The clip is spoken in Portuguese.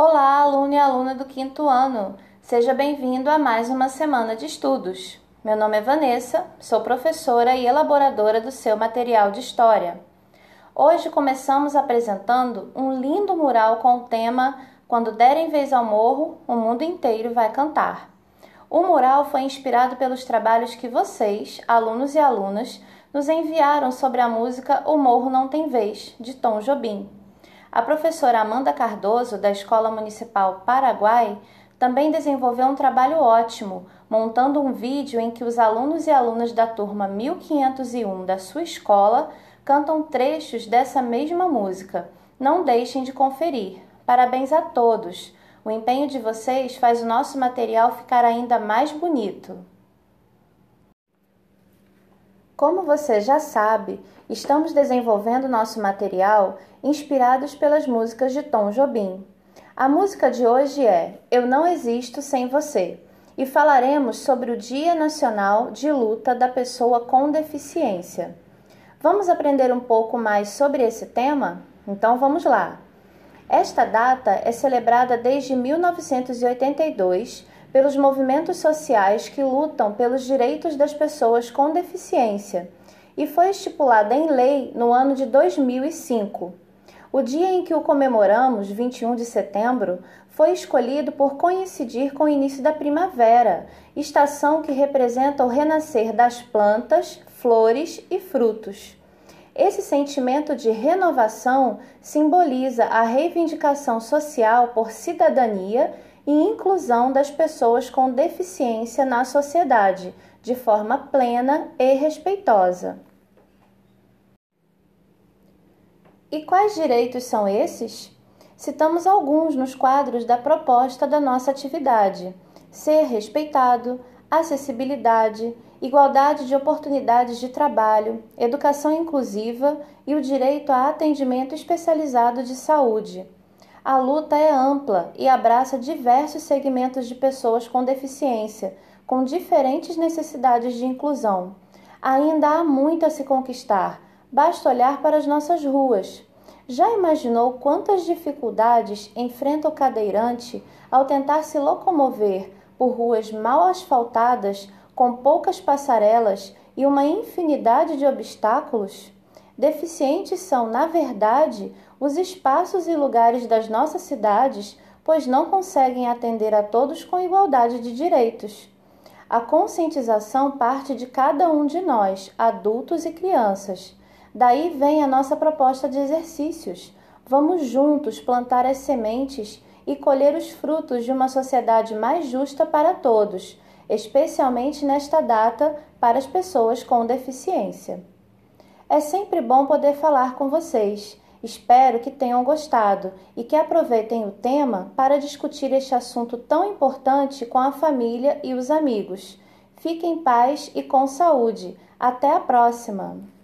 Olá, aluno e aluna do quinto ano! Seja bem-vindo a mais uma semana de estudos. Meu nome é Vanessa, sou professora e elaboradora do seu material de história. Hoje começamos apresentando um lindo mural com o tema Quando derem vez ao morro, o mundo inteiro vai cantar. O mural foi inspirado pelos trabalhos que vocês, alunos e alunas, nos enviaram sobre a música O Morro Não Tem Vez, de Tom Jobim. A professora Amanda Cardoso, da Escola Municipal Paraguai, também desenvolveu um trabalho ótimo, montando um vídeo em que os alunos e alunas da turma 1501 da sua escola cantam trechos dessa mesma música. Não deixem de conferir. Parabéns a todos! O empenho de vocês faz o nosso material ficar ainda mais bonito. Como você já sabe, estamos desenvolvendo nosso material inspirados pelas músicas de Tom Jobim. A música de hoje é Eu Não Existo Sem Você e falaremos sobre o Dia Nacional de Luta da Pessoa com Deficiência. Vamos aprender um pouco mais sobre esse tema? Então vamos lá! Esta data é celebrada desde 1982 pelos movimentos sociais que lutam pelos direitos das pessoas com deficiência e foi estipulada em lei no ano de 2005. O dia em que o comemoramos, 21 de setembro, foi escolhido por coincidir com o início da primavera, estação que representa o renascer das plantas, flores e frutos. Esse sentimento de renovação simboliza a reivindicação social por cidadania e inclusão das pessoas com deficiência na sociedade, de forma plena e respeitosa. E quais direitos são esses? Citamos alguns nos quadros da proposta da nossa atividade: ser respeitado, acessibilidade, igualdade de oportunidades de trabalho, educação inclusiva e o direito a atendimento especializado de saúde. A luta é ampla e abraça diversos segmentos de pessoas com deficiência, com diferentes necessidades de inclusão. Ainda há muito a se conquistar, basta olhar para as nossas ruas. Já imaginou quantas dificuldades enfrenta o cadeirante ao tentar se locomover por ruas mal asfaltadas, com poucas passarelas e uma infinidade de obstáculos? Deficientes são, na verdade, os espaços e lugares das nossas cidades, pois não conseguem atender a todos com igualdade de direitos. A conscientização parte de cada um de nós, adultos e crianças. Daí vem a nossa proposta de exercícios. Vamos juntos plantar as sementes e colher os frutos de uma sociedade mais justa para todos, especialmente nesta data para as pessoas com deficiência. É sempre bom poder falar com vocês. Espero que tenham gostado e que aproveitem o tema para discutir este assunto tão importante com a família e os amigos. Fiquem em paz e com saúde. Até a próxima!